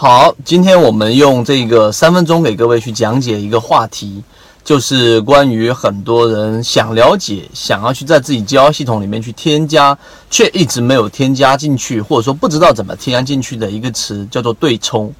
好，今天我们用这个三分钟给各位去讲解一个话题，就是关于很多人想了解、想要去在自己交易系统里面去添加，却一直没有添加进去，或者说不知道怎么添加进去的一个词，叫做对冲。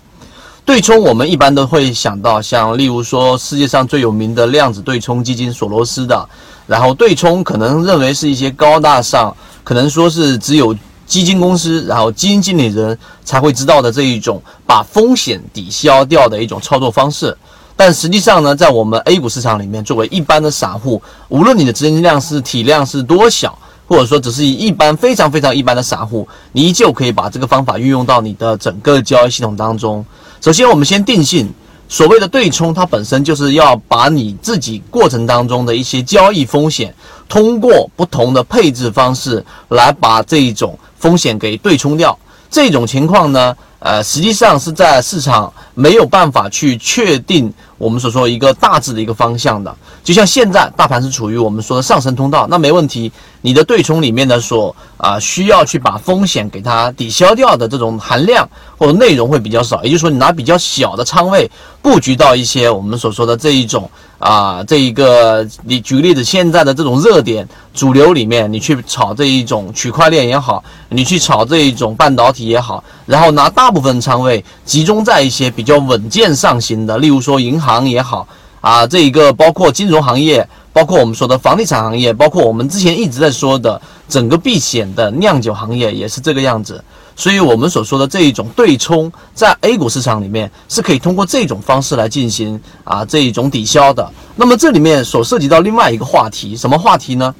对冲，我们一般都会想到，像例如说世界上最有名的量子对冲基金索罗斯的，然后对冲可能认为是一些高大上，可能说是只有。基金公司，然后基金经理人才会知道的这一种把风险抵消掉的一种操作方式，但实际上呢，在我们 A 股市场里面，作为一般的散户，无论你的资金量是体量是多小，或者说只是一般非常非常一般的散户，你依旧可以把这个方法运用到你的整个交易系统当中。首先，我们先定性。所谓的对冲，它本身就是要把你自己过程当中的一些交易风险，通过不同的配置方式来把这一种风险给对冲掉。这种情况呢，呃，实际上是在市场没有办法去确定。我们所说一个大致的一个方向的，就像现在大盘是处于我们说的上升通道，那没问题。你的对冲里面的所啊需要去把风险给它抵消掉的这种含量或者内容会比较少，也就是说你拿比较小的仓位布局到一些我们所说的这一种啊这一个，你举个例子，现在的这种热点主流里面，你去炒这一种区块链也好，你去炒这一种半导体也好，然后拿大大部分仓位集中在一些比较稳健上行的，例如说银行。行也好啊，这一个包括金融行业，包括我们说的房地产行业，包括我们之前一直在说的整个避险的酿酒行业也是这个样子。所以，我们所说的这一种对冲，在 A 股市场里面是可以通过这种方式来进行啊这一种抵消的。那么，这里面所涉及到另外一个话题，什么话题呢？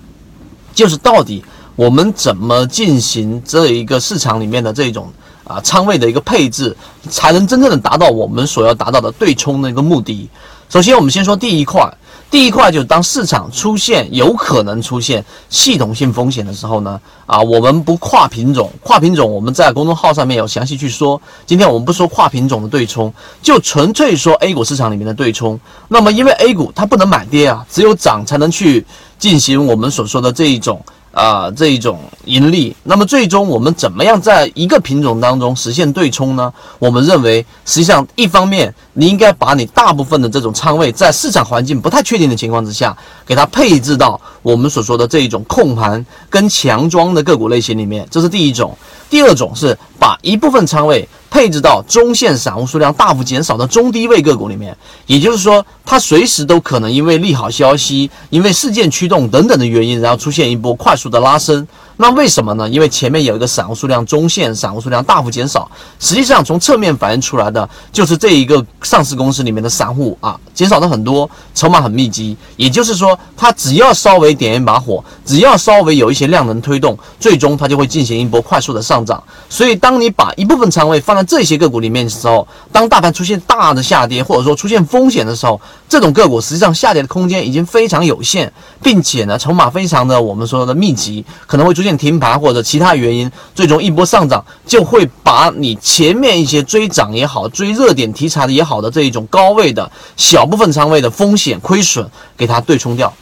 就是到底我们怎么进行这一个市场里面的这种。啊，仓位的一个配置，才能真正的达到我们所要达到的对冲的一个目的。首先，我们先说第一块，第一块就是当市场出现有可能出现系统性风险的时候呢，啊，我们不跨品种，跨品种我们在公众号上面有详细去说。今天我们不说跨品种的对冲，就纯粹说 A 股市场里面的对冲。那么，因为 A 股它不能买跌啊，只有涨才能去进行我们所说的这一种。啊，这一种盈利，那么最终我们怎么样在一个品种当中实现对冲呢？我们认为，实际上一方面你应该把你大部分的这种仓位，在市场环境不太确定的情况之下，给它配置到我们所说的这一种控盘跟强庄的个股类型里面，这是第一种。第二种是把一部分仓位。配置到中线散户数量大幅减少的中低位个股里面，也就是说，它随时都可能因为利好消息、因为事件驱动等等的原因，然后出现一波快速的拉升。那为什么呢？因为前面有一个散户数量中线散户数量大幅减少，实际上从侧面反映出来的就是这一个上市公司里面的散户啊减少的很多，筹码很密集。也就是说，它只要稍微点一把火，只要稍微有一些量能推动，最终它就会进行一波快速的上涨。所以，当你把一部分仓位放在这些个股里面的时候，当大盘出现大的下跌，或者说出现风险的时候，这种个股实际上下跌的空间已经非常有限，并且呢，筹码非常的我们说的密集，可能会出现。停盘或者其他原因，最终一波上涨就会把你前面一些追涨也好、追热点题材的也好的这一种高位的小部分仓位的风险亏损给它对冲掉。